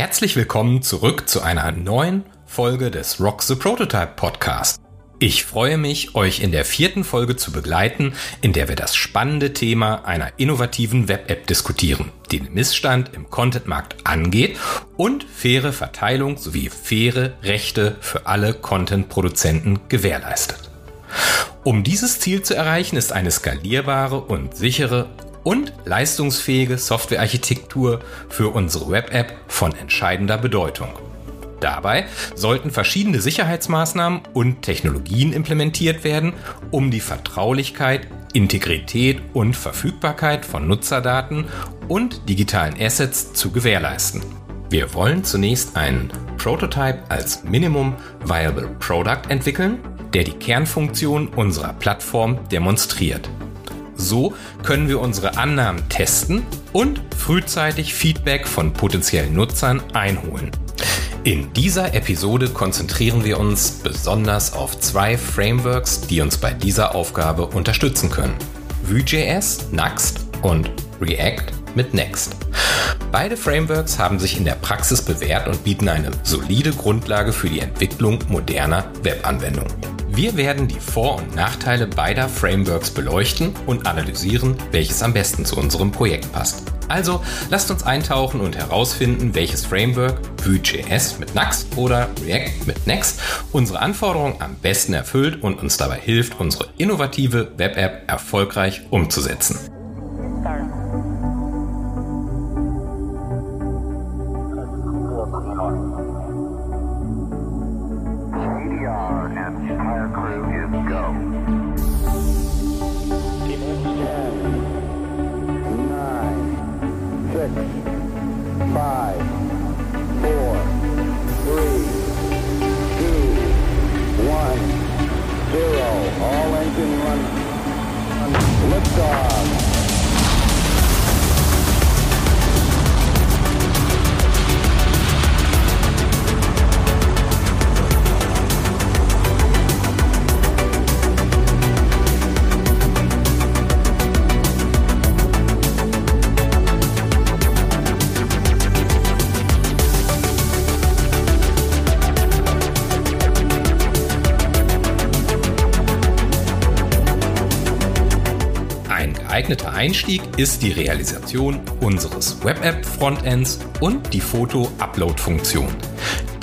Herzlich willkommen zurück zu einer neuen Folge des Rock the Prototype Podcast. Ich freue mich, euch in der vierten Folge zu begleiten, in der wir das spannende Thema einer innovativen Web-App diskutieren, die den Missstand im Contentmarkt angeht und faire Verteilung sowie faire Rechte für alle Content-Produzenten gewährleistet. Um dieses Ziel zu erreichen, ist eine skalierbare und sichere und leistungsfähige Softwarearchitektur für unsere Web-App von entscheidender Bedeutung. Dabei sollten verschiedene Sicherheitsmaßnahmen und Technologien implementiert werden, um die Vertraulichkeit, Integrität und Verfügbarkeit von Nutzerdaten und digitalen Assets zu gewährleisten. Wir wollen zunächst einen Prototype als Minimum Viable Product entwickeln, der die Kernfunktion unserer Plattform demonstriert. So können wir unsere Annahmen testen und frühzeitig Feedback von potenziellen Nutzern einholen. In dieser Episode konzentrieren wir uns besonders auf zwei Frameworks, die uns bei dieser Aufgabe unterstützen können. Vue.js, Next und React mit Next. Beide Frameworks haben sich in der Praxis bewährt und bieten eine solide Grundlage für die Entwicklung moderner Webanwendungen. Wir werden die Vor- und Nachteile beider Frameworks beleuchten und analysieren, welches am besten zu unserem Projekt passt. Also lasst uns eintauchen und herausfinden, welches Framework, Vue.js mit Next oder React mit Next, unsere Anforderungen am besten erfüllt und uns dabei hilft, unsere innovative Web-App erfolgreich umzusetzen. liftoff. Geeigneter Einstieg ist die Realisation unseres Web-App-Frontends und die Foto-Upload-Funktion,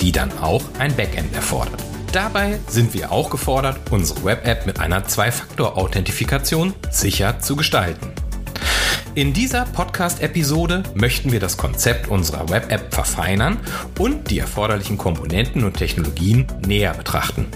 die dann auch ein Backend erfordert. Dabei sind wir auch gefordert, unsere Web-App mit einer Zwei-Faktor-Authentifikation sicher zu gestalten. In dieser Podcast-Episode möchten wir das Konzept unserer Web-App verfeinern und die erforderlichen Komponenten und Technologien näher betrachten.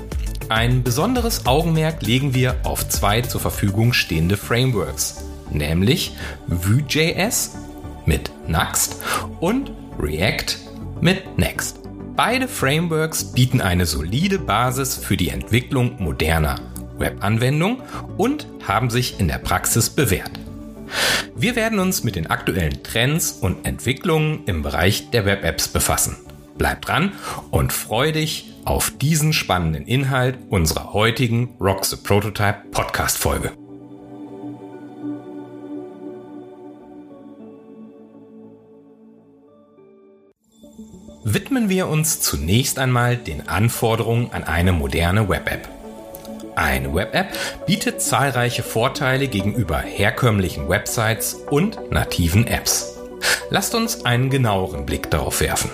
Ein besonderes Augenmerk legen wir auf zwei zur Verfügung stehende Frameworks, nämlich Vue.js mit Next und React mit Next. Beide Frameworks bieten eine solide Basis für die Entwicklung moderner Webanwendungen und haben sich in der Praxis bewährt. Wir werden uns mit den aktuellen Trends und Entwicklungen im Bereich der Web-Apps befassen. Bleib dran und freu dich auf diesen spannenden Inhalt unserer heutigen Rock the Prototype Podcast Folge. widmen wir uns zunächst einmal den Anforderungen an eine moderne Web-App. Eine Web-App bietet zahlreiche Vorteile gegenüber herkömmlichen Websites und nativen Apps. Lasst uns einen genaueren Blick darauf werfen.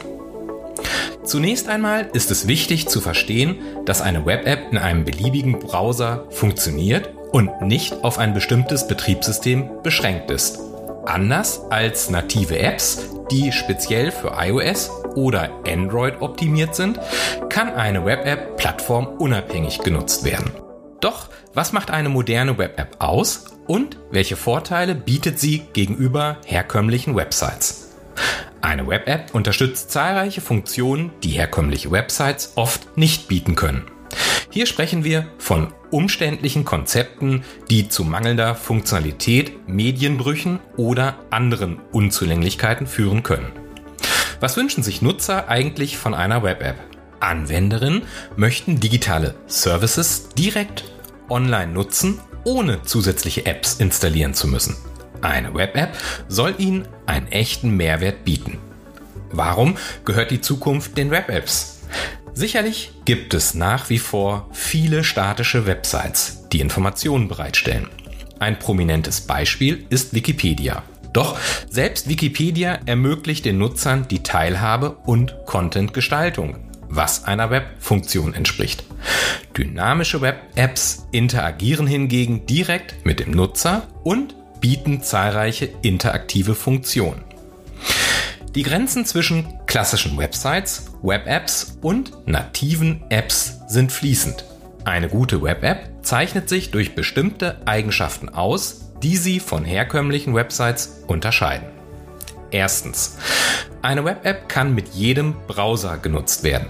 Zunächst einmal ist es wichtig zu verstehen, dass eine Web-App in einem beliebigen Browser funktioniert und nicht auf ein bestimmtes Betriebssystem beschränkt ist. Anders als native Apps, die speziell für iOS oder Android optimiert sind, kann eine Web-App plattformunabhängig genutzt werden. Doch, was macht eine moderne Web-App aus und welche Vorteile bietet sie gegenüber herkömmlichen Websites? Eine Web-App unterstützt zahlreiche Funktionen, die herkömmliche Websites oft nicht bieten können. Hier sprechen wir von umständlichen Konzepten, die zu mangelnder Funktionalität, Medienbrüchen oder anderen Unzulänglichkeiten führen können. Was wünschen sich Nutzer eigentlich von einer Web-App? Anwenderinnen möchten digitale Services direkt online nutzen, ohne zusätzliche Apps installieren zu müssen. Eine Web-App soll ihnen einen echten Mehrwert bieten. Warum gehört die Zukunft den Web-Apps? Sicherlich gibt es nach wie vor viele statische Websites, die Informationen bereitstellen. Ein prominentes Beispiel ist Wikipedia. Doch selbst Wikipedia ermöglicht den Nutzern die Teilhabe und Contentgestaltung, was einer Web-Funktion entspricht. Dynamische Web-Apps interagieren hingegen direkt mit dem Nutzer und bieten zahlreiche interaktive Funktionen. Die Grenzen zwischen klassischen Websites, Web-Apps und nativen Apps sind fließend. Eine gute Web-App zeichnet sich durch bestimmte Eigenschaften aus, die sie von herkömmlichen Websites unterscheiden. Erstens. Eine Web-App kann mit jedem Browser genutzt werden.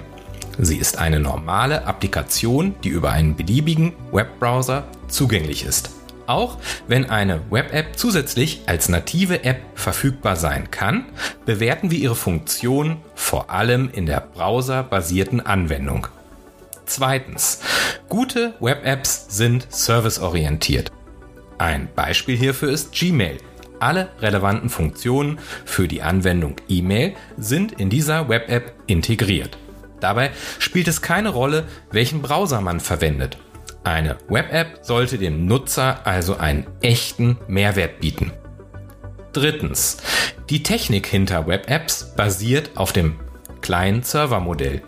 Sie ist eine normale Applikation, die über einen beliebigen Webbrowser zugänglich ist. Auch wenn eine Web-App zusätzlich als native App verfügbar sein kann, bewerten wir ihre Funktion vor allem in der browserbasierten Anwendung. Zweitens. Gute Web-Apps sind serviceorientiert. Ein Beispiel hierfür ist Gmail. Alle relevanten Funktionen für die Anwendung E-Mail sind in dieser Web-App integriert. Dabei spielt es keine Rolle, welchen Browser man verwendet. Eine Web-App sollte dem Nutzer also einen echten Mehrwert bieten. Drittens. Die Technik hinter Web-Apps basiert auf dem Client-Server-Modell.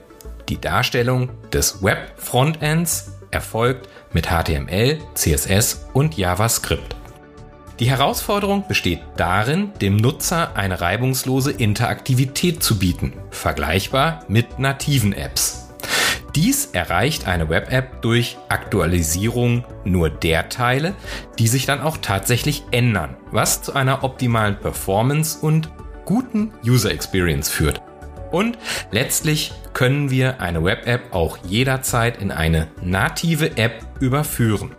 Die Darstellung des Web-Frontends erfolgt mit HTML, CSS und JavaScript. Die Herausforderung besteht darin, dem Nutzer eine reibungslose Interaktivität zu bieten, vergleichbar mit nativen Apps. Dies erreicht eine Web-App durch Aktualisierung nur der Teile, die sich dann auch tatsächlich ändern, was zu einer optimalen Performance und guten User Experience führt. Und letztlich können wir eine Web-App auch jederzeit in eine native App überführen.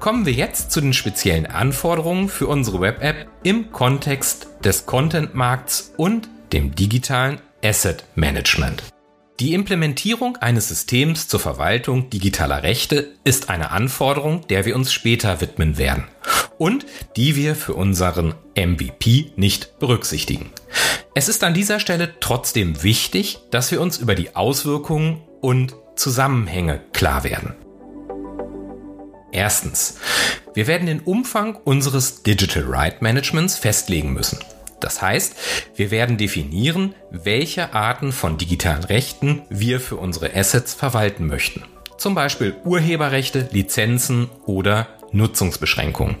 Kommen wir jetzt zu den speziellen Anforderungen für unsere Web-App im Kontext des Content-Markts und dem digitalen Asset Management. Die Implementierung eines Systems zur Verwaltung digitaler Rechte ist eine Anforderung, der wir uns später widmen werden und die wir für unseren MVP nicht berücksichtigen. Es ist an dieser Stelle trotzdem wichtig, dass wir uns über die Auswirkungen und Zusammenhänge klar werden. Erstens. Wir werden den Umfang unseres Digital Right Managements festlegen müssen. Das heißt, wir werden definieren, welche Arten von digitalen Rechten wir für unsere Assets verwalten möchten. Zum Beispiel Urheberrechte, Lizenzen oder Nutzungsbeschränkungen.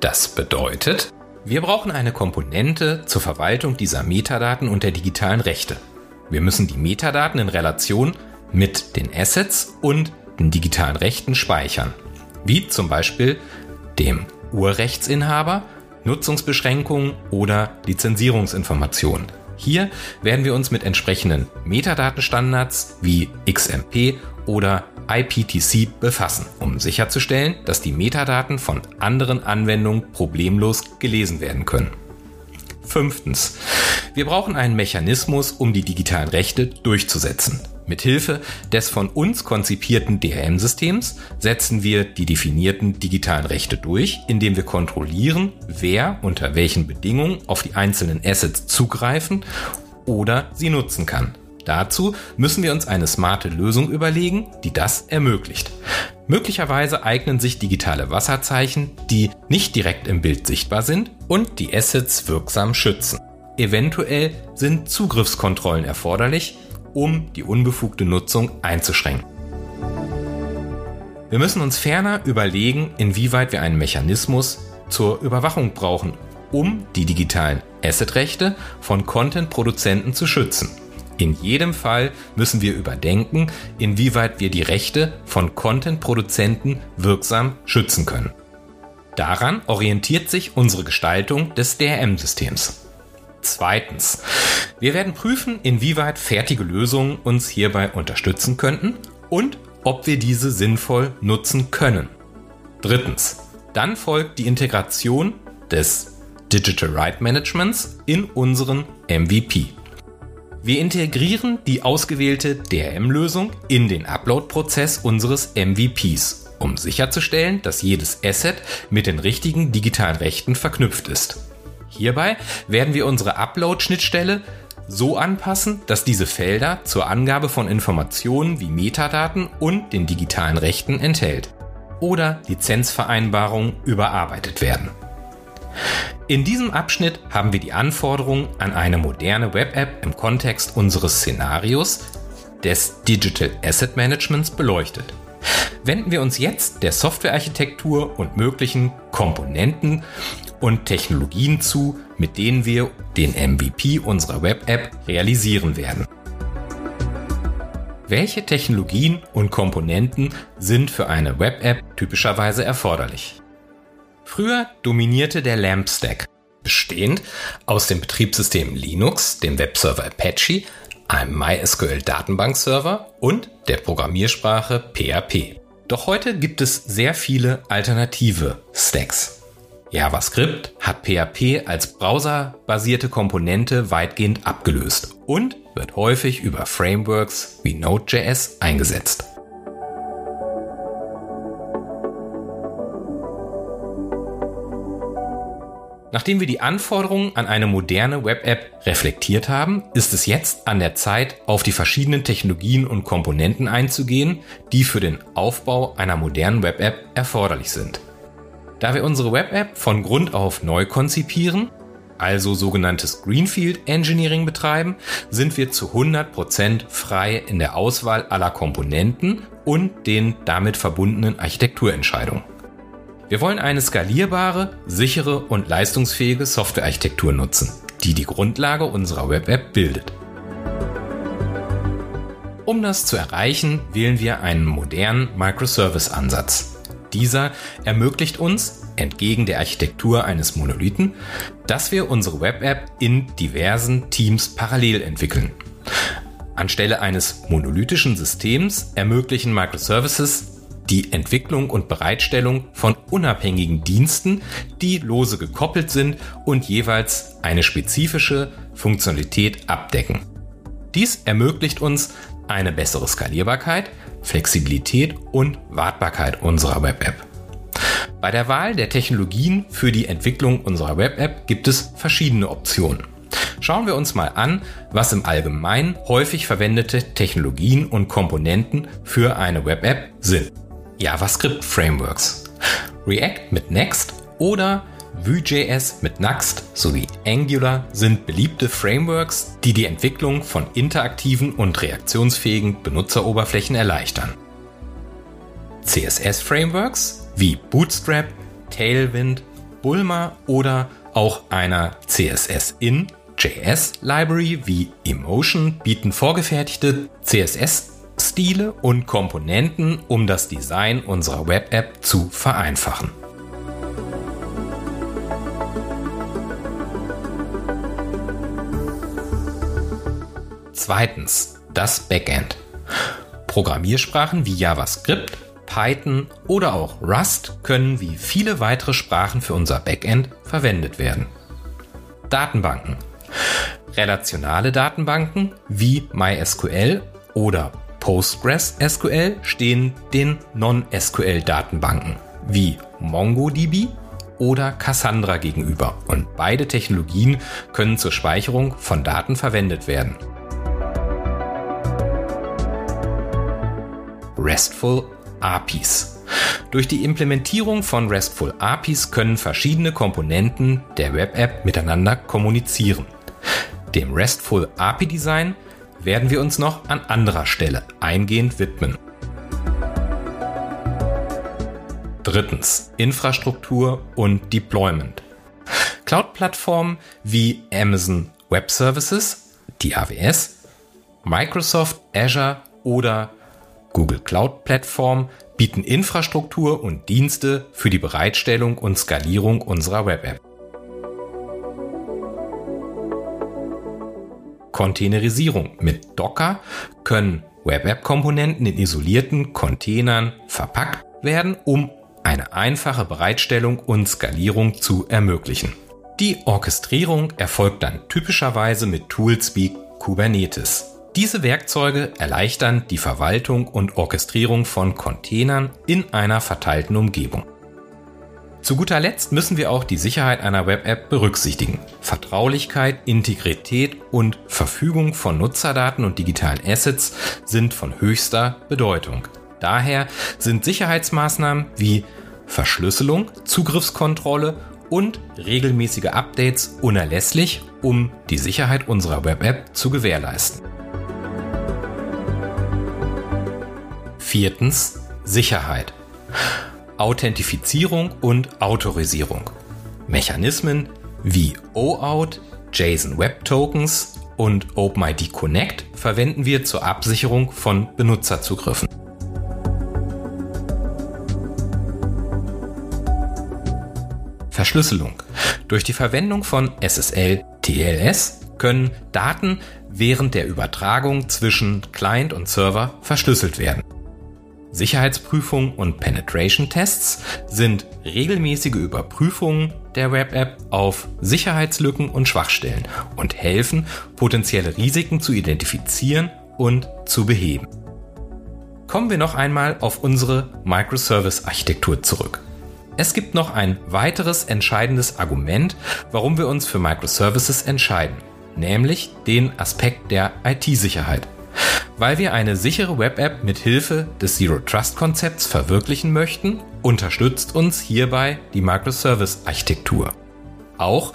Das bedeutet, wir brauchen eine Komponente zur Verwaltung dieser Metadaten und der digitalen Rechte. Wir müssen die Metadaten in Relation mit den Assets und den digitalen Rechten speichern, wie zum Beispiel dem Urrechtsinhaber, Nutzungsbeschränkungen oder Lizenzierungsinformationen. Hier werden wir uns mit entsprechenden Metadatenstandards wie XMP oder IPTC befassen, um sicherzustellen, dass die Metadaten von anderen Anwendungen problemlos gelesen werden können. Fünftens. Wir brauchen einen Mechanismus, um die digitalen Rechte durchzusetzen. Mithilfe des von uns konzipierten DRM-Systems setzen wir die definierten digitalen Rechte durch, indem wir kontrollieren, wer unter welchen Bedingungen auf die einzelnen Assets zugreifen oder sie nutzen kann. Dazu müssen wir uns eine smarte Lösung überlegen, die das ermöglicht. Möglicherweise eignen sich digitale Wasserzeichen, die nicht direkt im Bild sichtbar sind und die Assets wirksam schützen. Eventuell sind Zugriffskontrollen erforderlich, um die unbefugte Nutzung einzuschränken. Wir müssen uns ferner überlegen, inwieweit wir einen Mechanismus zur Überwachung brauchen, um die digitalen Assetrechte von Content-Produzenten zu schützen. In jedem Fall müssen wir überdenken, inwieweit wir die Rechte von Content-Produzenten wirksam schützen können. Daran orientiert sich unsere Gestaltung des DRM-Systems. Zweitens, wir werden prüfen, inwieweit fertige Lösungen uns hierbei unterstützen könnten und ob wir diese sinnvoll nutzen können. Drittens, dann folgt die 'Digital Right Managements' in unseren MVP. Wir integrieren die ausgewählte DRM-Lösung in den Upload-Prozess unseres MVPs, um sicherzustellen, dass jedes Asset mit den richtigen digitalen Rechten verknüpft ist. Hierbei werden wir unsere Upload-Schnittstelle so anpassen, dass diese Felder zur Angabe von Informationen wie Metadaten und den digitalen Rechten enthält oder Lizenzvereinbarungen überarbeitet werden. In diesem Abschnitt haben wir die Anforderungen an eine moderne Web-App im Kontext unseres Szenarios des Digital Asset Managements beleuchtet. Wenden wir uns jetzt der Softwarearchitektur und möglichen Komponenten und Technologien zu, mit denen wir den MVP unserer Web-App realisieren werden. Welche Technologien und Komponenten sind für eine Web-App typischerweise erforderlich? Früher dominierte der LAMP Stack, bestehend aus dem Betriebssystem Linux, dem Webserver Apache, einem MySQL-Datenbankserver und der Programmiersprache PHP. Doch heute gibt es sehr viele alternative Stacks. JavaScript hat PHP als browserbasierte Komponente weitgehend abgelöst und wird häufig über Frameworks wie Node.js eingesetzt. Nachdem wir die Anforderungen an eine moderne Web-App reflektiert haben, ist es jetzt an der Zeit, auf die verschiedenen Technologien und Komponenten einzugehen, die für den Aufbau einer modernen Web-App erforderlich sind. Da wir unsere Web-App von Grund auf neu konzipieren, also sogenanntes Greenfield Engineering betreiben, sind wir zu 100% frei in der Auswahl aller Komponenten und den damit verbundenen Architekturentscheidungen. Wir wollen eine skalierbare, sichere und leistungsfähige Softwarearchitektur nutzen, die die Grundlage unserer Web-App bildet. Um das zu erreichen, wählen wir einen modernen Microservice-Ansatz. Dieser ermöglicht uns, entgegen der Architektur eines Monolithen, dass wir unsere Web-App in diversen Teams parallel entwickeln. Anstelle eines monolithischen Systems ermöglichen Microservices die Entwicklung und Bereitstellung von unabhängigen Diensten, die lose gekoppelt sind und jeweils eine spezifische Funktionalität abdecken. Dies ermöglicht uns eine bessere Skalierbarkeit, Flexibilität und Wartbarkeit unserer Web-App. Bei der Wahl der Technologien für die Entwicklung unserer Web-App gibt es verschiedene Optionen. Schauen wir uns mal an, was im Allgemeinen häufig verwendete Technologien und Komponenten für eine Web-App sind. JavaScript Frameworks. React mit Next oder Vue.js mit Nuxt sowie Angular sind beliebte Frameworks, die die Entwicklung von interaktiven und reaktionsfähigen Benutzeroberflächen erleichtern. CSS-Frameworks wie Bootstrap, Tailwind, Bulma oder auch einer CSS-In JS-Library wie Emotion bieten vorgefertigte CSS Stile und Komponenten, um das Design unserer Web-App zu vereinfachen. Zweitens, das Backend. Programmiersprachen wie JavaScript, Python oder auch Rust können wie viele weitere Sprachen für unser Backend verwendet werden. Datenbanken. Relationale Datenbanken wie MySQL oder PostgreSQL stehen den Non-SQL-Datenbanken wie MongoDB oder Cassandra gegenüber und beide Technologien können zur Speicherung von Daten verwendet werden. RESTful APIs. Durch die Implementierung von RESTful APIs können verschiedene Komponenten der Web-App miteinander kommunizieren. Dem RESTful API Design werden wir uns noch an anderer Stelle eingehend widmen. Drittens, Infrastruktur und Deployment. Cloud-Plattformen wie Amazon Web Services, die AWS, Microsoft Azure oder Google Cloud Plattform bieten Infrastruktur und Dienste für die Bereitstellung und Skalierung unserer Web-App. Containerisierung. Mit Docker können Web-App-Komponenten in isolierten Containern verpackt werden, um eine einfache Bereitstellung und Skalierung zu ermöglichen. Die Orchestrierung erfolgt dann typischerweise mit Tools wie Kubernetes. Diese Werkzeuge erleichtern die Verwaltung und Orchestrierung von Containern in einer verteilten Umgebung. Zu guter Letzt müssen wir auch die Sicherheit einer Web-App berücksichtigen. Vertraulichkeit, Integrität und Verfügung von Nutzerdaten und digitalen Assets sind von höchster Bedeutung. Daher sind Sicherheitsmaßnahmen wie Verschlüsselung, Zugriffskontrolle und regelmäßige Updates unerlässlich, um die Sicherheit unserer Web-App zu gewährleisten. Viertens Sicherheit. Authentifizierung und Autorisierung. Mechanismen wie OAuth, JSON Web Tokens und OpenID Connect verwenden wir zur Absicherung von Benutzerzugriffen. Verschlüsselung. Durch die Verwendung von SSL TLS können Daten während der Übertragung zwischen Client und Server verschlüsselt werden. Sicherheitsprüfungen und Penetration-Tests sind regelmäßige Überprüfungen der Web-App auf Sicherheitslücken und Schwachstellen und helfen, potenzielle Risiken zu identifizieren und zu beheben. Kommen wir noch einmal auf unsere Microservice-Architektur zurück. Es gibt noch ein weiteres entscheidendes Argument, warum wir uns für Microservices entscheiden, nämlich den Aspekt der IT-Sicherheit. Weil wir eine sichere Web-App mit Hilfe des Zero Trust Konzepts verwirklichen möchten, unterstützt uns hierbei die Microservice-Architektur. Auch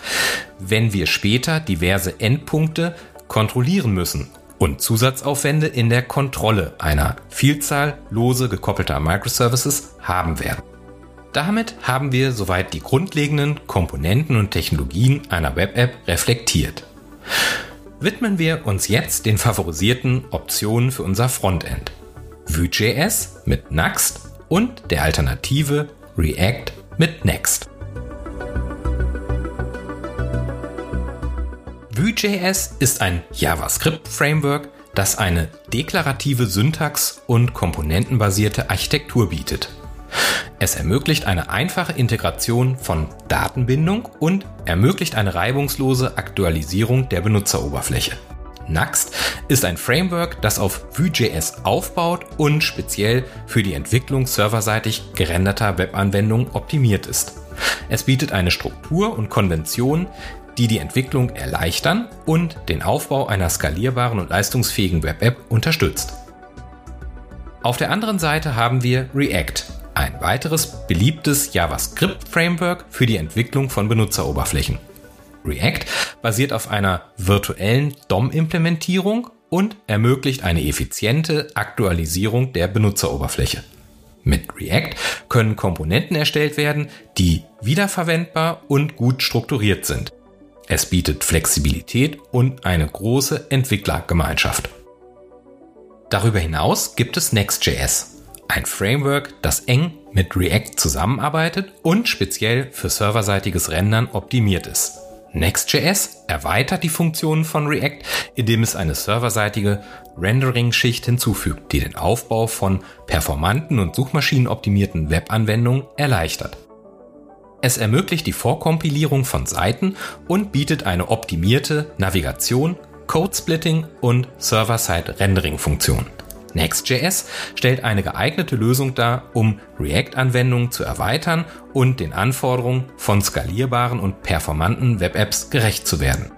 wenn wir später diverse Endpunkte kontrollieren müssen und Zusatzaufwände in der Kontrolle einer Vielzahl lose gekoppelter Microservices haben werden. Damit haben wir soweit die grundlegenden Komponenten und Technologien einer Web-App reflektiert widmen wir uns jetzt den favorisierten Optionen für unser Frontend. Vue.js mit Next und der Alternative React mit Next. Vue.js ist ein JavaScript-Framework, das eine deklarative Syntax und komponentenbasierte Architektur bietet. Es ermöglicht eine einfache Integration von Datenbindung und ermöglicht eine reibungslose Aktualisierung der Benutzeroberfläche. Next ist ein Framework, das auf Vue.js aufbaut und speziell für die Entwicklung serverseitig gerenderter Webanwendungen optimiert ist. Es bietet eine Struktur und Konvention, die die Entwicklung erleichtern und den Aufbau einer skalierbaren und leistungsfähigen Web-App unterstützt. Auf der anderen Seite haben wir React, ein weiteres beliebtes JavaScript-Framework für die Entwicklung von Benutzeroberflächen. React basiert auf einer virtuellen DOM-Implementierung und ermöglicht eine effiziente Aktualisierung der Benutzeroberfläche. Mit React können Komponenten erstellt werden, die wiederverwendbar und gut strukturiert sind. Es bietet Flexibilität und eine große Entwicklergemeinschaft. Darüber hinaus gibt es Next.js, ein Framework, das eng mit React zusammenarbeitet und speziell für serverseitiges Rendern optimiert ist. Next.js erweitert die Funktionen von React, indem es eine serverseitige Rendering-Schicht hinzufügt, die den Aufbau von performanten und suchmaschinenoptimierten Webanwendungen erleichtert. Es ermöglicht die Vorkompilierung von Seiten und bietet eine optimierte Navigation, Code-Splitting und Server-Side-Rendering-Funktion. Next.js stellt eine geeignete Lösung dar, um React-Anwendungen zu erweitern und den Anforderungen von skalierbaren und performanten Web-Apps gerecht zu werden.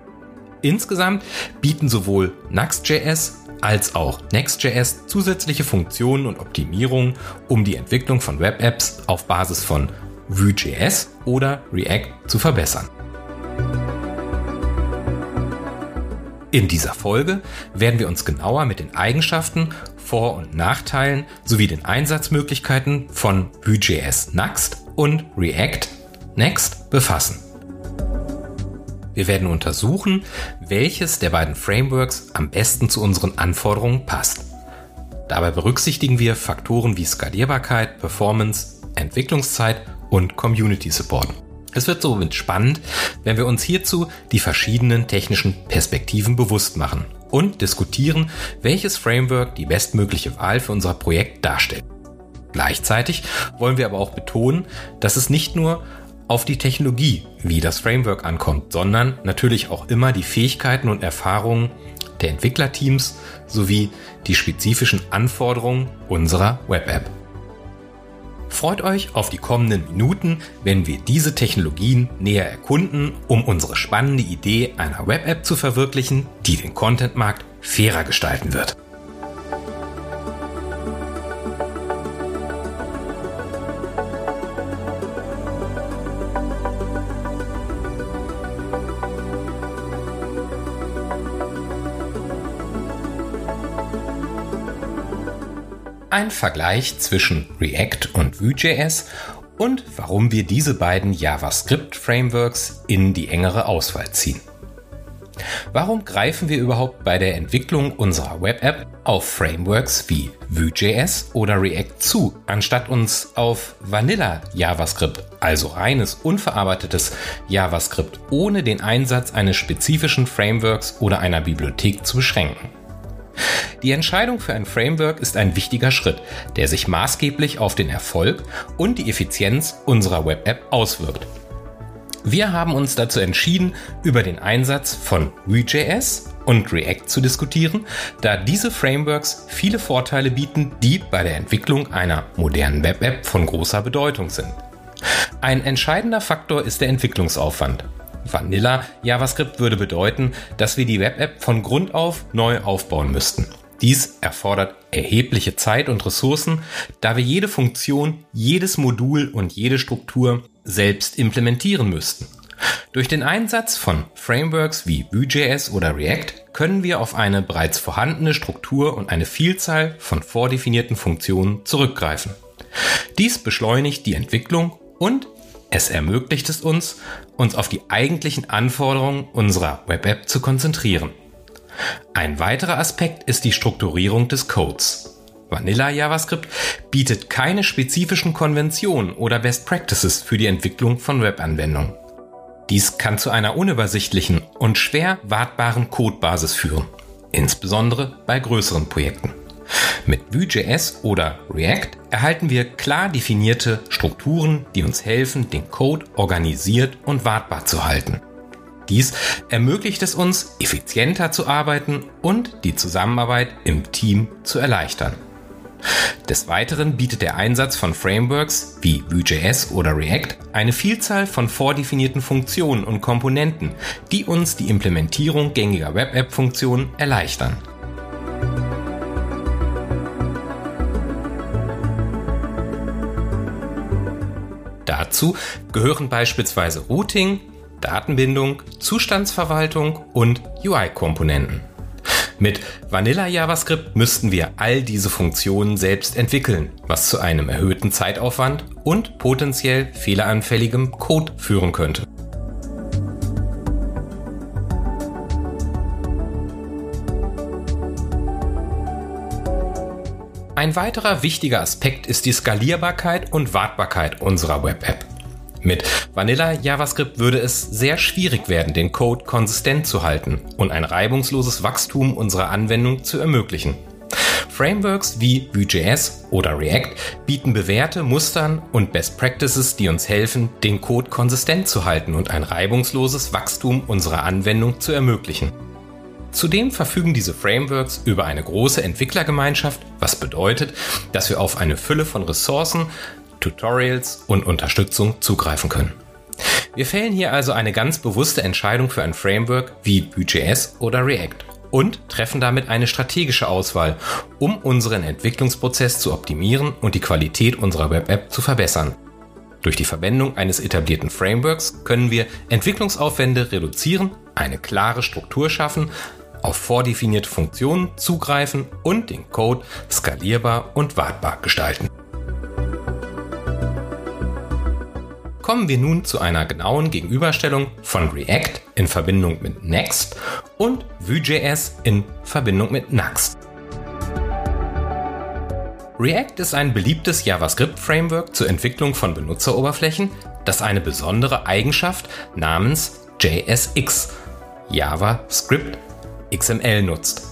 Insgesamt bieten sowohl Nuxt.js als auch Next.js zusätzliche Funktionen und Optimierungen, um die Entwicklung von Web-Apps auf Basis von Vue.js oder React zu verbessern. In dieser Folge werden wir uns genauer mit den Eigenschaften vor- und Nachteilen sowie den Einsatzmöglichkeiten von Vue.js Next und React Next befassen. Wir werden untersuchen, welches der beiden Frameworks am besten zu unseren Anforderungen passt. Dabei berücksichtigen wir Faktoren wie Skalierbarkeit, Performance, Entwicklungszeit und Community Support. Es wird somit spannend, wenn wir uns hierzu die verschiedenen technischen Perspektiven bewusst machen und diskutieren, welches Framework die bestmögliche Wahl für unser Projekt darstellt. Gleichzeitig wollen wir aber auch betonen, dass es nicht nur auf die Technologie wie das Framework ankommt, sondern natürlich auch immer die Fähigkeiten und Erfahrungen der Entwicklerteams sowie die spezifischen Anforderungen unserer Web-App. Freut euch auf die kommenden Minuten, wenn wir diese Technologien näher erkunden, um unsere spannende Idee einer Web-App zu verwirklichen, die den Contentmarkt fairer gestalten wird. Ein Vergleich zwischen React und Vue.js und warum wir diese beiden JavaScript-Frameworks in die engere Auswahl ziehen. Warum greifen wir überhaupt bei der Entwicklung unserer Web-App auf Frameworks wie Vue.js oder React zu, anstatt uns auf Vanilla JavaScript, also reines, unverarbeitetes JavaScript ohne den Einsatz eines spezifischen Frameworks oder einer Bibliothek zu beschränken? Die Entscheidung für ein Framework ist ein wichtiger Schritt, der sich maßgeblich auf den Erfolg und die Effizienz unserer Web-App auswirkt. Wir haben uns dazu entschieden, über den Einsatz von Vue.js und React zu diskutieren, da diese Frameworks viele Vorteile bieten, die bei der Entwicklung einer modernen Web-App von großer Bedeutung sind. Ein entscheidender Faktor ist der Entwicklungsaufwand. Vanilla JavaScript würde bedeuten, dass wir die Web-App von Grund auf neu aufbauen müssten. Dies erfordert erhebliche Zeit und Ressourcen, da wir jede Funktion, jedes Modul und jede Struktur selbst implementieren müssten. Durch den Einsatz von Frameworks wie Vue.js oder React können wir auf eine bereits vorhandene Struktur und eine Vielzahl von vordefinierten Funktionen zurückgreifen. Dies beschleunigt die Entwicklung und es ermöglicht es uns, uns auf die eigentlichen Anforderungen unserer Web-App zu konzentrieren. Ein weiterer Aspekt ist die Strukturierung des Codes. Vanilla JavaScript bietet keine spezifischen Konventionen oder Best Practices für die Entwicklung von Webanwendungen. Dies kann zu einer unübersichtlichen und schwer wartbaren Codebasis führen, insbesondere bei größeren Projekten. Mit Vue.js oder React erhalten wir klar definierte Strukturen, die uns helfen, den Code organisiert und wartbar zu halten. Dies ermöglicht es uns, effizienter zu arbeiten und die Zusammenarbeit im Team zu erleichtern. Des Weiteren bietet der Einsatz von Frameworks wie Vue.js oder React eine Vielzahl von vordefinierten Funktionen und Komponenten, die uns die Implementierung gängiger Web-App-Funktionen erleichtern. Dazu gehören beispielsweise Routing, Datenbindung, Zustandsverwaltung und UI-Komponenten. Mit Vanilla JavaScript müssten wir all diese Funktionen selbst entwickeln, was zu einem erhöhten Zeitaufwand und potenziell fehleranfälligem Code führen könnte. Ein weiterer wichtiger Aspekt ist die Skalierbarkeit und Wartbarkeit unserer Web-App. Mit Vanilla JavaScript würde es sehr schwierig werden, den Code konsistent zu halten und ein reibungsloses Wachstum unserer Anwendung zu ermöglichen. Frameworks wie Vue.js oder React bieten bewährte Mustern und Best Practices, die uns helfen, den Code konsistent zu halten und ein reibungsloses Wachstum unserer Anwendung zu ermöglichen. Zudem verfügen diese Frameworks über eine große Entwicklergemeinschaft, was bedeutet, dass wir auf eine Fülle von Ressourcen, Tutorials und Unterstützung zugreifen können. Wir fällen hier also eine ganz bewusste Entscheidung für ein Framework wie Vue.js oder React und treffen damit eine strategische Auswahl, um unseren Entwicklungsprozess zu optimieren und die Qualität unserer Web-App zu verbessern. Durch die Verwendung eines etablierten Frameworks können wir Entwicklungsaufwände reduzieren, eine klare Struktur schaffen, auf vordefinierte Funktionen zugreifen und den Code skalierbar und wartbar gestalten. Kommen wir nun zu einer genauen Gegenüberstellung von React in Verbindung mit Next und Vue.js in Verbindung mit Nuxt. React ist ein beliebtes JavaScript-Framework zur Entwicklung von Benutzeroberflächen, das eine besondere Eigenschaft namens JSX JavaScript XML nutzt.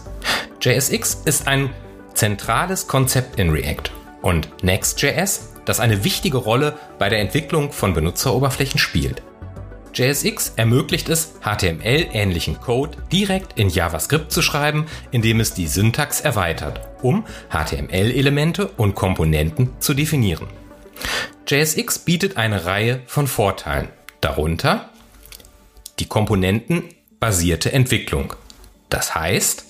JSX ist ein zentrales Konzept in React und Next.js, das eine wichtige Rolle bei der Entwicklung von Benutzeroberflächen spielt. JSX ermöglicht es, HTML-ähnlichen Code direkt in JavaScript zu schreiben, indem es die Syntax erweitert, um HTML-Elemente und Komponenten zu definieren. JSX bietet eine Reihe von Vorteilen, darunter die komponentenbasierte Entwicklung. Das heißt,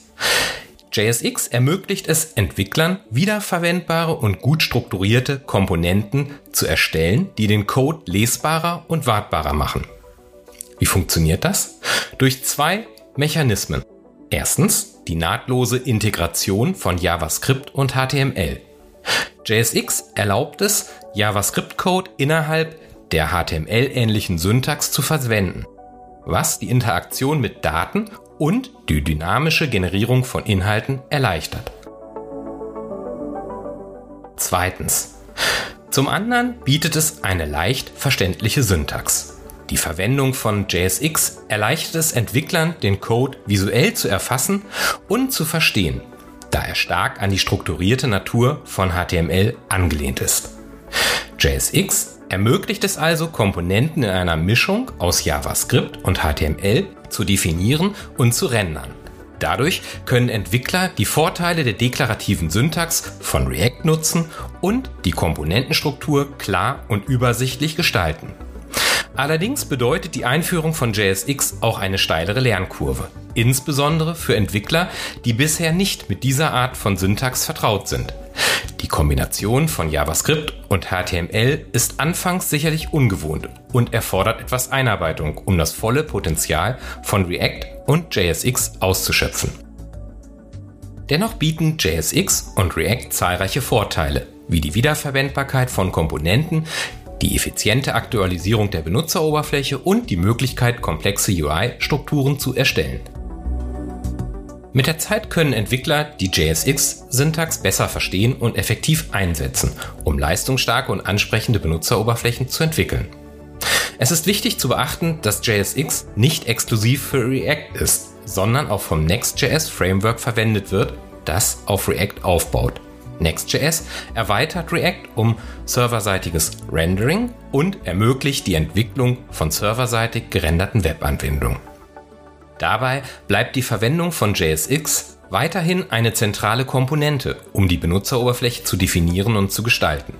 JSX ermöglicht es Entwicklern, wiederverwendbare und gut strukturierte Komponenten zu erstellen, die den Code lesbarer und wartbarer machen. Wie funktioniert das? Durch zwei Mechanismen. Erstens die nahtlose Integration von JavaScript und HTML. JSX erlaubt es, JavaScript-Code innerhalb der HTML-ähnlichen Syntax zu verwenden, was die Interaktion mit Daten und die dynamische Generierung von Inhalten erleichtert. Zweitens. Zum anderen bietet es eine leicht verständliche Syntax. Die Verwendung von JSX erleichtert es Entwicklern, den Code visuell zu erfassen und zu verstehen, da er stark an die strukturierte Natur von HTML angelehnt ist. JSX ermöglicht es also, Komponenten in einer Mischung aus JavaScript und HTML zu definieren und zu rendern. Dadurch können Entwickler die Vorteile der deklarativen Syntax von React nutzen und die Komponentenstruktur klar und übersichtlich gestalten. Allerdings bedeutet die Einführung von JSX auch eine steilere Lernkurve, insbesondere für Entwickler, die bisher nicht mit dieser Art von Syntax vertraut sind. Die Kombination von JavaScript und HTML ist anfangs sicherlich ungewohnt und erfordert etwas Einarbeitung, um das volle Potenzial von React und JSX auszuschöpfen. Dennoch bieten JSX und React zahlreiche Vorteile, wie die Wiederverwendbarkeit von Komponenten, die effiziente Aktualisierung der Benutzeroberfläche und die Möglichkeit, komplexe UI-Strukturen zu erstellen. Mit der Zeit können Entwickler die JSX-Syntax besser verstehen und effektiv einsetzen, um leistungsstarke und ansprechende Benutzeroberflächen zu entwickeln. Es ist wichtig zu beachten, dass JSX nicht exklusiv für React ist, sondern auch vom Next.js Framework verwendet wird, das auf React aufbaut. Next.js erweitert React um serverseitiges Rendering und ermöglicht die Entwicklung von serverseitig gerenderten Webanwendungen. Dabei bleibt die Verwendung von JSX weiterhin eine zentrale Komponente, um die Benutzeroberfläche zu definieren und zu gestalten.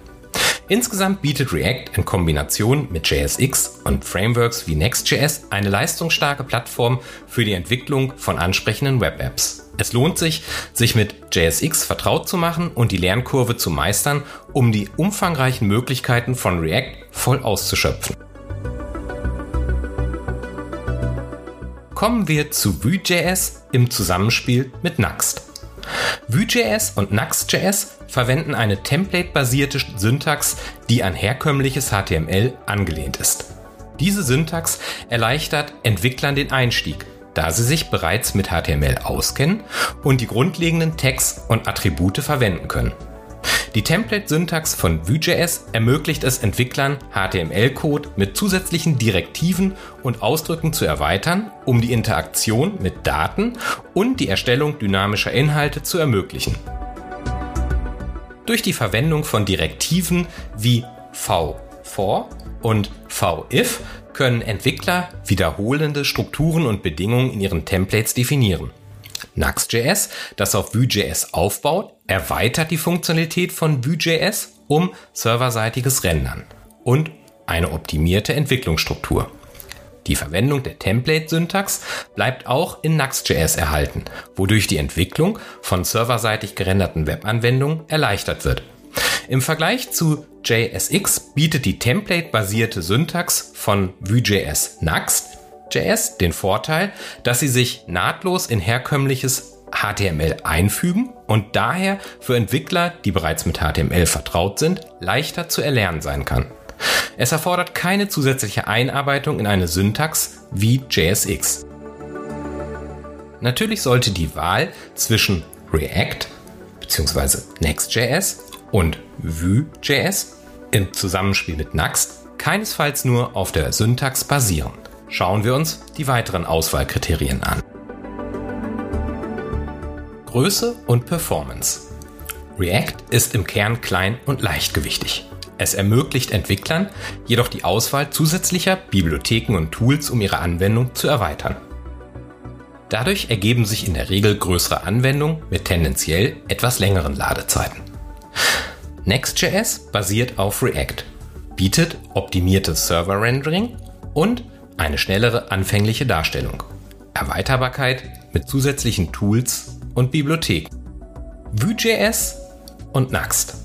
Insgesamt bietet React in Kombination mit JSX und Frameworks wie Next.js eine leistungsstarke Plattform für die Entwicklung von ansprechenden Web-Apps. Es lohnt sich, sich mit JSX vertraut zu machen und die Lernkurve zu meistern, um die umfangreichen Möglichkeiten von React voll auszuschöpfen. Kommen wir zu Vue.js im Zusammenspiel mit Nuxt. Vue.js und Nuxt.js verwenden eine template-basierte Syntax, die an herkömmliches HTML angelehnt ist. Diese Syntax erleichtert Entwicklern den Einstieg, da sie sich bereits mit HTML auskennen und die grundlegenden Tags und Attribute verwenden können. Die Template-Syntax von Vue.js ermöglicht es Entwicklern, HTML-Code mit zusätzlichen Direktiven und Ausdrücken zu erweitern, um die Interaktion mit Daten und die Erstellung dynamischer Inhalte zu ermöglichen. Durch die Verwendung von Direktiven wie v-for und v-if können Entwickler wiederholende Strukturen und Bedingungen in ihren Templates definieren. Nuxt.js, das auf Vue.js aufbaut, erweitert die Funktionalität von Vue.js um serverseitiges Rendern und eine optimierte Entwicklungsstruktur. Die Verwendung der Template-Syntax bleibt auch in Nuxt.js erhalten, wodurch die Entwicklung von serverseitig gerenderten Webanwendungen erleichtert wird. Im Vergleich zu JSX bietet die template-basierte Syntax von Vue.js Nuxt JS den Vorteil, dass sie sich nahtlos in herkömmliches HTML einfügen und daher für Entwickler, die bereits mit HTML vertraut sind, leichter zu erlernen sein kann. Es erfordert keine zusätzliche Einarbeitung in eine Syntax wie JSX. Natürlich sollte die Wahl zwischen React bzw. Next.js und Vue.js im Zusammenspiel mit Nuxt keinesfalls nur auf der Syntax basieren. Schauen wir uns die weiteren Auswahlkriterien an. Größe und Performance. React ist im Kern klein und leichtgewichtig. Es ermöglicht Entwicklern jedoch die Auswahl zusätzlicher Bibliotheken und Tools, um ihre Anwendung zu erweitern. Dadurch ergeben sich in der Regel größere Anwendungen mit tendenziell etwas längeren Ladezeiten. Next.js basiert auf React, bietet optimiertes Server-Rendering und eine schnellere anfängliche Darstellung, Erweiterbarkeit mit zusätzlichen Tools und Bibliotheken. Vue.js und Next.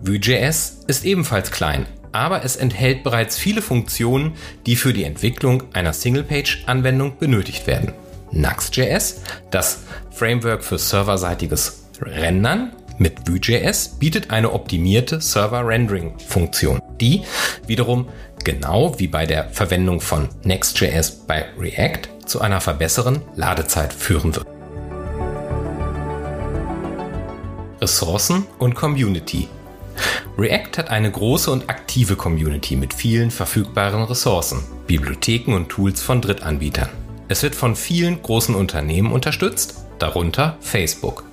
Vue.js ist ebenfalls klein, aber es enthält bereits viele Funktionen, die für die Entwicklung einer Single-Page-Anwendung benötigt werden. Nuxt.js, das Framework für serverseitiges Rendern mit Vue.js, bietet eine optimierte Server-Rendering-Funktion, die wiederum genau wie bei der Verwendung von Next.js bei React zu einer verbesserten Ladezeit führen wird. Ressourcen und Community. React hat eine große und aktive Community mit vielen verfügbaren Ressourcen, Bibliotheken und Tools von Drittanbietern. Es wird von vielen großen Unternehmen unterstützt, darunter Facebook.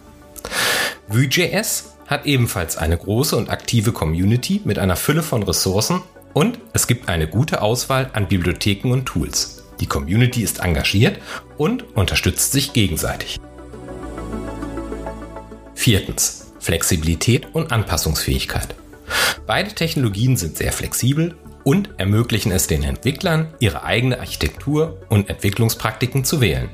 Vue.js hat ebenfalls eine große und aktive Community mit einer Fülle von Ressourcen und es gibt eine gute Auswahl an Bibliotheken und Tools. Die Community ist engagiert und unterstützt sich gegenseitig. Viertens. Flexibilität und Anpassungsfähigkeit. Beide Technologien sind sehr flexibel und ermöglichen es den Entwicklern, ihre eigene Architektur und Entwicklungspraktiken zu wählen.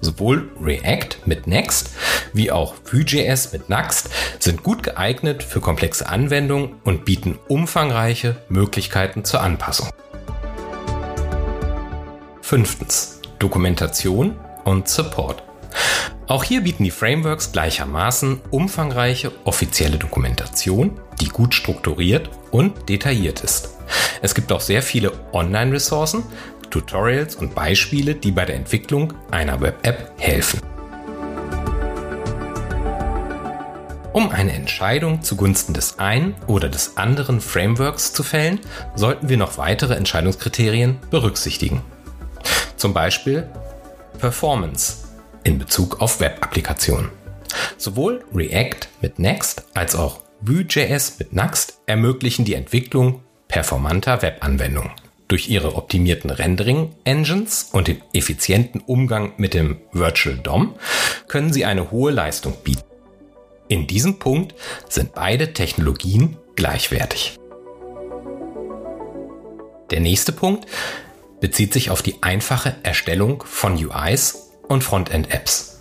Sowohl React mit Next wie auch Vue.js mit Next sind gut geeignet für komplexe Anwendungen und bieten umfangreiche Möglichkeiten zur Anpassung. Fünftens. Dokumentation und Support. Auch hier bieten die Frameworks gleichermaßen umfangreiche offizielle Dokumentation, die gut strukturiert und detailliert ist. Es gibt auch sehr viele Online-Ressourcen, Tutorials und Beispiele, die bei der Entwicklung einer Web-App helfen. Um eine Entscheidung zugunsten des einen oder des anderen Frameworks zu fällen, sollten wir noch weitere Entscheidungskriterien berücksichtigen. Zum Beispiel Performance in Bezug auf Web-Applikationen. Sowohl React mit Next als auch Vue.js mit Next ermöglichen die Entwicklung performanter Webanwendungen. Durch ihre optimierten Rendering-Engines und den effizienten Umgang mit dem Virtual DOM können sie eine hohe Leistung bieten. In diesem Punkt sind beide Technologien gleichwertig. Der nächste Punkt bezieht sich auf die einfache Erstellung von UIs und Frontend-Apps.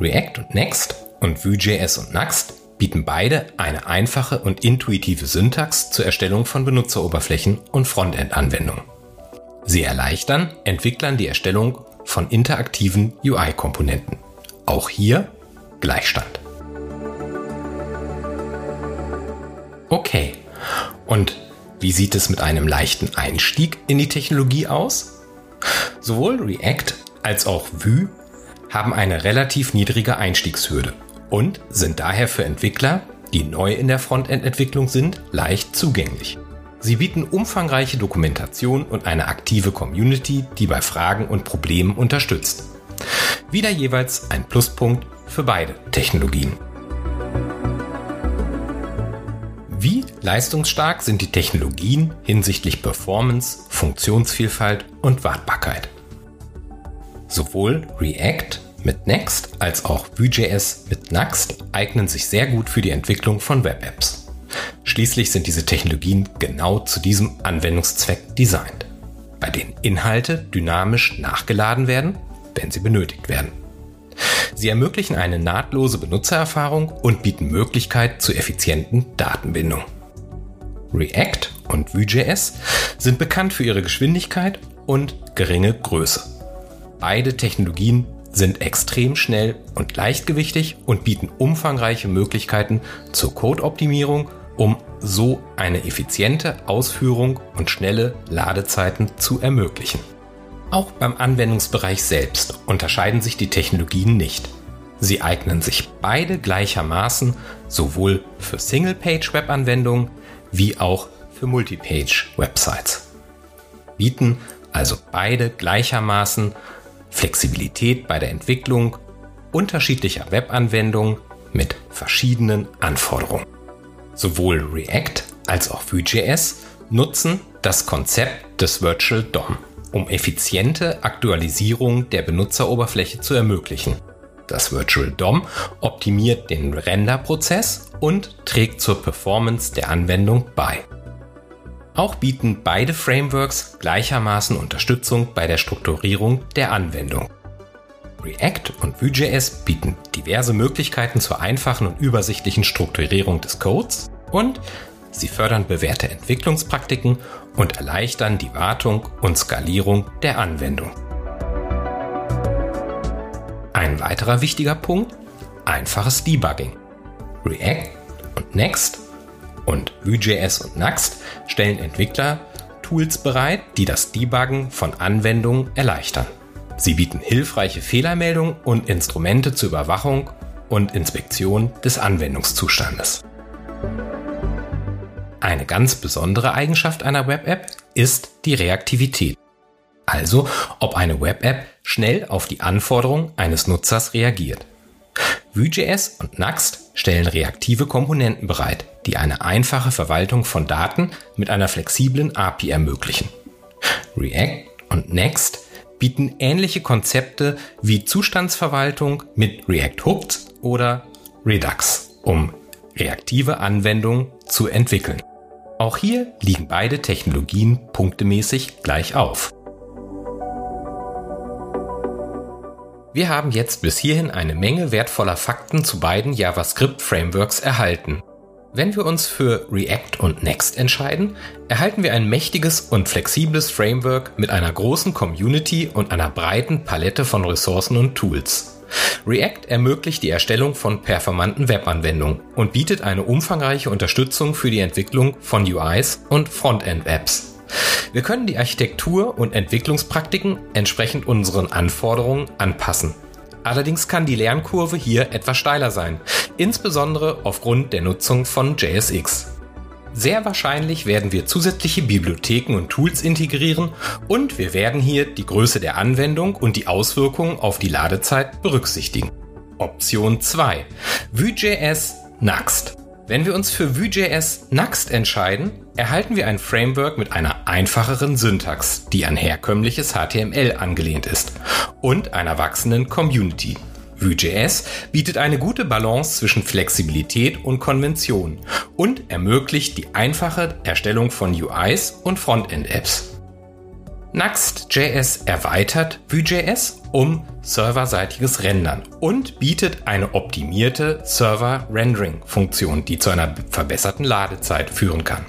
React und Next und Vue.js und Next bieten beide eine einfache und intuitive Syntax zur Erstellung von Benutzeroberflächen und Frontend-Anwendungen. Sie erleichtern Entwicklern die Erstellung von interaktiven UI-Komponenten. Auch hier Gleichstand. Okay, und wie sieht es mit einem leichten Einstieg in die Technologie aus? Sowohl React als auch Vue haben eine relativ niedrige Einstiegshürde und sind daher für Entwickler, die neu in der Frontend-Entwicklung sind, leicht zugänglich. Sie bieten umfangreiche Dokumentation und eine aktive Community, die bei Fragen und Problemen unterstützt. Wieder jeweils ein Pluspunkt für beide Technologien. Wie leistungsstark sind die Technologien hinsichtlich Performance, Funktionsvielfalt und Wartbarkeit? Sowohl React mit Next als auch Vue.js mit Next eignen sich sehr gut für die Entwicklung von Web-Apps. Schließlich sind diese Technologien genau zu diesem Anwendungszweck designt, bei denen Inhalte dynamisch nachgeladen werden, wenn sie benötigt werden. Sie ermöglichen eine nahtlose Benutzererfahrung und bieten Möglichkeit zur effizienten Datenbindung. React und Vue.js sind bekannt für ihre Geschwindigkeit und geringe Größe. Beide Technologien sind extrem schnell und leichtgewichtig und bieten umfangreiche Möglichkeiten zur Codeoptimierung, um so eine effiziente Ausführung und schnelle Ladezeiten zu ermöglichen. Auch beim Anwendungsbereich selbst unterscheiden sich die Technologien nicht. Sie eignen sich beide gleichermaßen sowohl für Single-Page-Webanwendungen wie auch für Multi-Page-Websites. Bieten also beide gleichermaßen Flexibilität bei der Entwicklung unterschiedlicher Webanwendungen mit verschiedenen Anforderungen. Sowohl React als auch Vue.js nutzen das Konzept des Virtual DOM, um effiziente Aktualisierung der Benutzeroberfläche zu ermöglichen. Das Virtual DOM optimiert den Renderprozess und trägt zur Performance der Anwendung bei. Auch bieten beide Frameworks gleichermaßen Unterstützung bei der Strukturierung der Anwendung. React und Vue.js bieten diverse Möglichkeiten zur einfachen und übersichtlichen Strukturierung des Codes und sie fördern bewährte Entwicklungspraktiken und erleichtern die Wartung und Skalierung der Anwendung. Ein weiterer wichtiger Punkt, einfaches Debugging. React und Next und Vue.js und Nuxt stellen Entwickler Tools bereit, die das Debuggen von Anwendungen erleichtern. Sie bieten hilfreiche Fehlermeldungen und Instrumente zur Überwachung und Inspektion des Anwendungszustandes. Eine ganz besondere Eigenschaft einer Web-App ist die Reaktivität. Also, ob eine Web-App schnell auf die Anforderungen eines Nutzers reagiert. Vue.js und Nuxt stellen reaktive Komponenten bereit, die eine einfache Verwaltung von Daten mit einer flexiblen API ermöglichen. React und Next bieten ähnliche Konzepte wie Zustandsverwaltung mit React Hooks oder Redux, um reaktive Anwendungen zu entwickeln. Auch hier liegen beide Technologien punktemäßig gleich auf. Wir haben jetzt bis hierhin eine Menge wertvoller Fakten zu beiden JavaScript-Frameworks erhalten. Wenn wir uns für React und Next entscheiden, erhalten wir ein mächtiges und flexibles Framework mit einer großen Community und einer breiten Palette von Ressourcen und Tools. React ermöglicht die Erstellung von performanten Webanwendungen und bietet eine umfangreiche Unterstützung für die Entwicklung von UIs und Frontend-Apps. Wir können die Architektur und Entwicklungspraktiken entsprechend unseren Anforderungen anpassen. Allerdings kann die Lernkurve hier etwas steiler sein, insbesondere aufgrund der Nutzung von JSX. Sehr wahrscheinlich werden wir zusätzliche Bibliotheken und Tools integrieren und wir werden hier die Größe der Anwendung und die Auswirkungen auf die Ladezeit berücksichtigen. Option 2. Vue.js Nuxt. Wenn wir uns für Vue.js Nuxt entscheiden, erhalten wir ein Framework mit einer einfacheren Syntax, die an herkömmliches HTML angelehnt ist und einer wachsenden Community. Vue.js bietet eine gute Balance zwischen Flexibilität und Konvention und ermöglicht die einfache Erstellung von UIs und Frontend-Apps. Nuxt.js erweitert Vue.js um serverseitiges Rendern und bietet eine optimierte Server-Rendering-Funktion, die zu einer verbesserten Ladezeit führen kann.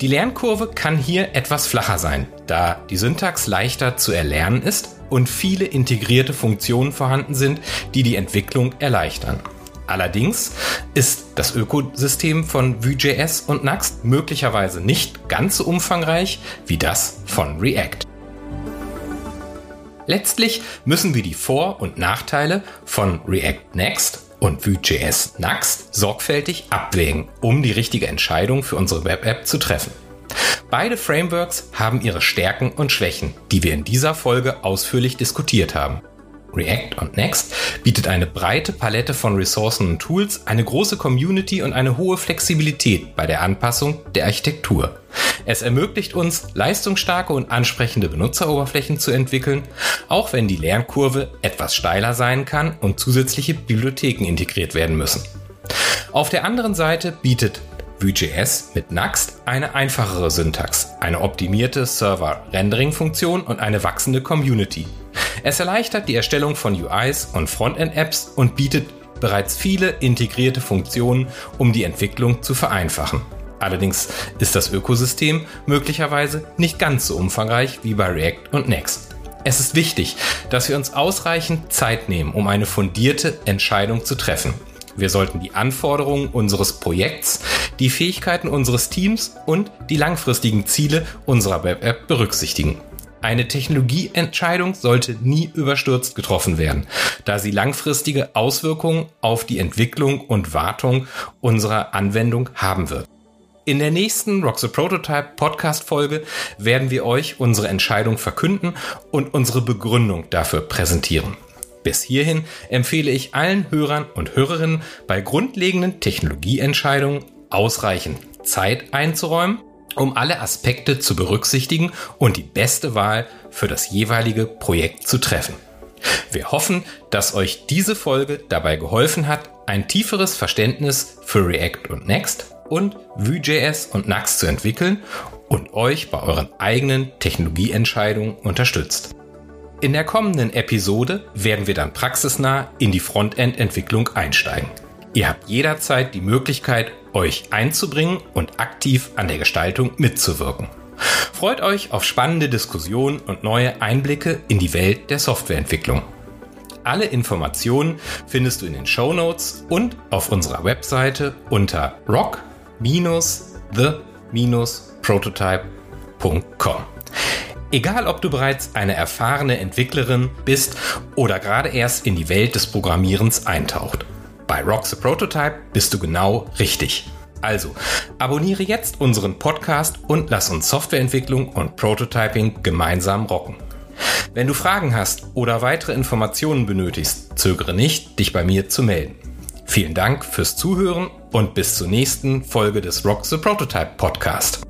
Die Lernkurve kann hier etwas flacher sein, da die Syntax leichter zu erlernen ist und viele integrierte Funktionen vorhanden sind, die die Entwicklung erleichtern. Allerdings ist das Ökosystem von Vue.js und Nuxt möglicherweise nicht ganz so umfangreich wie das von React. Letztlich müssen wir die Vor- und Nachteile von React Next und Vue.js Nuxt sorgfältig abwägen, um die richtige Entscheidung für unsere Web-App zu treffen. Beide Frameworks haben ihre Stärken und Schwächen, die wir in dieser Folge ausführlich diskutiert haben. React und Next bietet eine breite Palette von Ressourcen und Tools, eine große Community und eine hohe Flexibilität bei der Anpassung der Architektur. Es ermöglicht uns, leistungsstarke und ansprechende Benutzeroberflächen zu entwickeln, auch wenn die Lernkurve etwas steiler sein kann und zusätzliche Bibliotheken integriert werden müssen. Auf der anderen Seite bietet Vue.js mit Nuxt eine einfachere Syntax, eine optimierte Server-Rendering-Funktion und eine wachsende Community. Es erleichtert die Erstellung von UIs und Frontend-Apps und bietet bereits viele integrierte Funktionen, um die Entwicklung zu vereinfachen. Allerdings ist das Ökosystem möglicherweise nicht ganz so umfangreich wie bei React und Next. Es ist wichtig, dass wir uns ausreichend Zeit nehmen, um eine fundierte Entscheidung zu treffen. Wir sollten die Anforderungen unseres Projekts, die Fähigkeiten unseres Teams und die langfristigen Ziele unserer Web-App berücksichtigen. Eine Technologieentscheidung sollte nie überstürzt getroffen werden, da sie langfristige Auswirkungen auf die Entwicklung und Wartung unserer Anwendung haben wird. In der nächsten Rock the Prototype Podcast Folge werden wir euch unsere Entscheidung verkünden und unsere Begründung dafür präsentieren. Bis hierhin empfehle ich allen Hörern und Hörerinnen bei grundlegenden Technologieentscheidungen ausreichend Zeit einzuräumen, um alle Aspekte zu berücksichtigen und die beste Wahl für das jeweilige Projekt zu treffen. Wir hoffen, dass euch diese Folge dabei geholfen hat, ein tieferes Verständnis für React und Next und Vue.js und Nux zu entwickeln und euch bei euren eigenen Technologieentscheidungen unterstützt. In der kommenden Episode werden wir dann praxisnah in die Frontend-Entwicklung einsteigen. Ihr habt jederzeit die Möglichkeit, euch einzubringen und aktiv an der Gestaltung mitzuwirken. Freut euch auf spannende Diskussionen und neue Einblicke in die Welt der Softwareentwicklung. Alle Informationen findest du in den Show Notes und auf unserer Webseite unter rock-the-prototype.com. Egal, ob du bereits eine erfahrene Entwicklerin bist oder gerade erst in die Welt des Programmierens eintaucht. Bei Rock the Prototype bist du genau richtig. Also, abonniere jetzt unseren Podcast und lass uns Softwareentwicklung und Prototyping gemeinsam rocken. Wenn du Fragen hast oder weitere Informationen benötigst, zögere nicht, dich bei mir zu melden. Vielen Dank fürs Zuhören und bis zur nächsten Folge des Rock the Prototype Podcast.